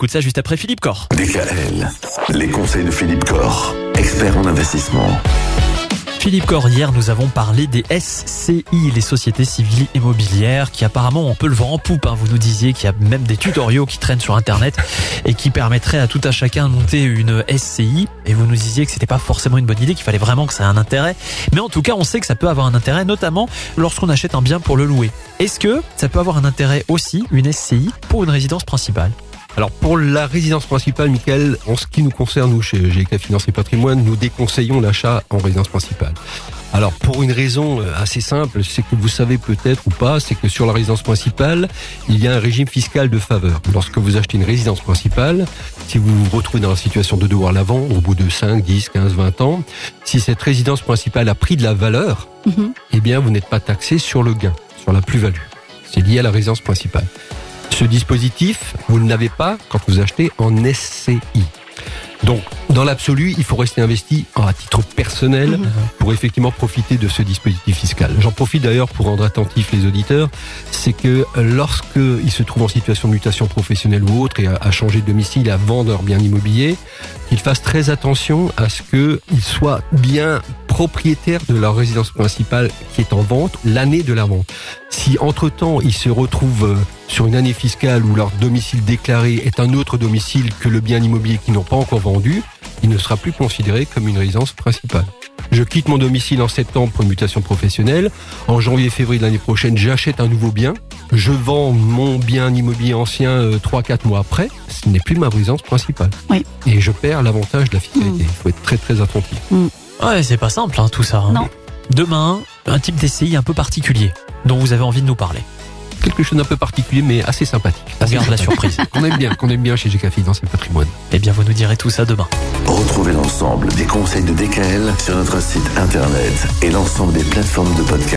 Écoute ça juste après Philippe Corr. DKL, les conseils de Philippe Corr, expert en investissement. Philippe Corr, hier nous avons parlé des SCI, les sociétés civiles immobilières, qui apparemment on peut le vent en poupe. hein. Vous nous disiez qu'il y a même des tutoriaux qui traînent sur Internet et qui permettraient à tout à chacun de monter une SCI. Et vous nous disiez que c'était pas forcément une bonne idée, qu'il fallait vraiment que ça ait un intérêt. Mais en tout cas, on sait que ça peut avoir un intérêt, notamment lorsqu'on achète un bien pour le louer. Est-ce que ça peut avoir un intérêt aussi, une SCI, pour une résidence principale? Alors pour la résidence principale, Michael, en ce qui nous concerne, nous chez GK Finance et Patrimoine, nous déconseillons l'achat en résidence principale. Alors pour une raison euh, assez simple, c'est que vous savez peut-être ou pas, c'est que sur la résidence principale, il y a un régime fiscal de faveur. Lorsque vous achetez une résidence principale, si vous vous retrouvez dans la situation de devoir la vendre au bout de 5, 10, 15, 20 ans, si cette résidence principale a pris de la valeur, eh bien vous n'êtes pas taxé sur le gain, sur la plus-value. C'est lié à la résidence principale. Ce dispositif, vous ne l'avez pas quand vous achetez en SCI. Donc, dans l'absolu, il faut rester investi à titre personnel pour effectivement profiter de ce dispositif fiscal. J'en profite d'ailleurs pour rendre attentifs les auditeurs, c'est que lorsqu'ils se trouvent en situation de mutation professionnelle ou autre et à, à changer de domicile, à vendre leur bien immobilier, qu'ils fassent très attention à ce qu'ils soient bien propriétaires de leur résidence principale qui est en vente l'année de la vente. Si entre-temps ils se retrouvent euh, sur une année fiscale où leur domicile déclaré est un autre domicile que le bien immobilier qu'ils n'ont pas encore vendu, il ne sera plus considéré comme une résidence principale. Je quitte mon domicile en septembre pour une mutation professionnelle. En janvier-février de l'année prochaine, j'achète un nouveau bien. Je vends mon bien immobilier ancien euh, 3-4 mois après. Ce n'est plus ma résidence principale. Oui. Et je perds l'avantage de la fiscalité. Il faut être très très attentif. Ouais, c'est pas simple hein, tout ça. hein. Non. Demain, un type d'SCI un peu particulier dont vous avez envie de nous parler. Quelque chose d'un peu particulier mais assez sympathique. On Assez garde la surprise. Qu'on aime bien, qu'on aime bien chez GK Finance et Patrimoine. Eh bien, vous nous direz tout ça demain. Retrouvez l'ensemble des conseils de DKL sur notre site internet et l'ensemble des plateformes de podcast.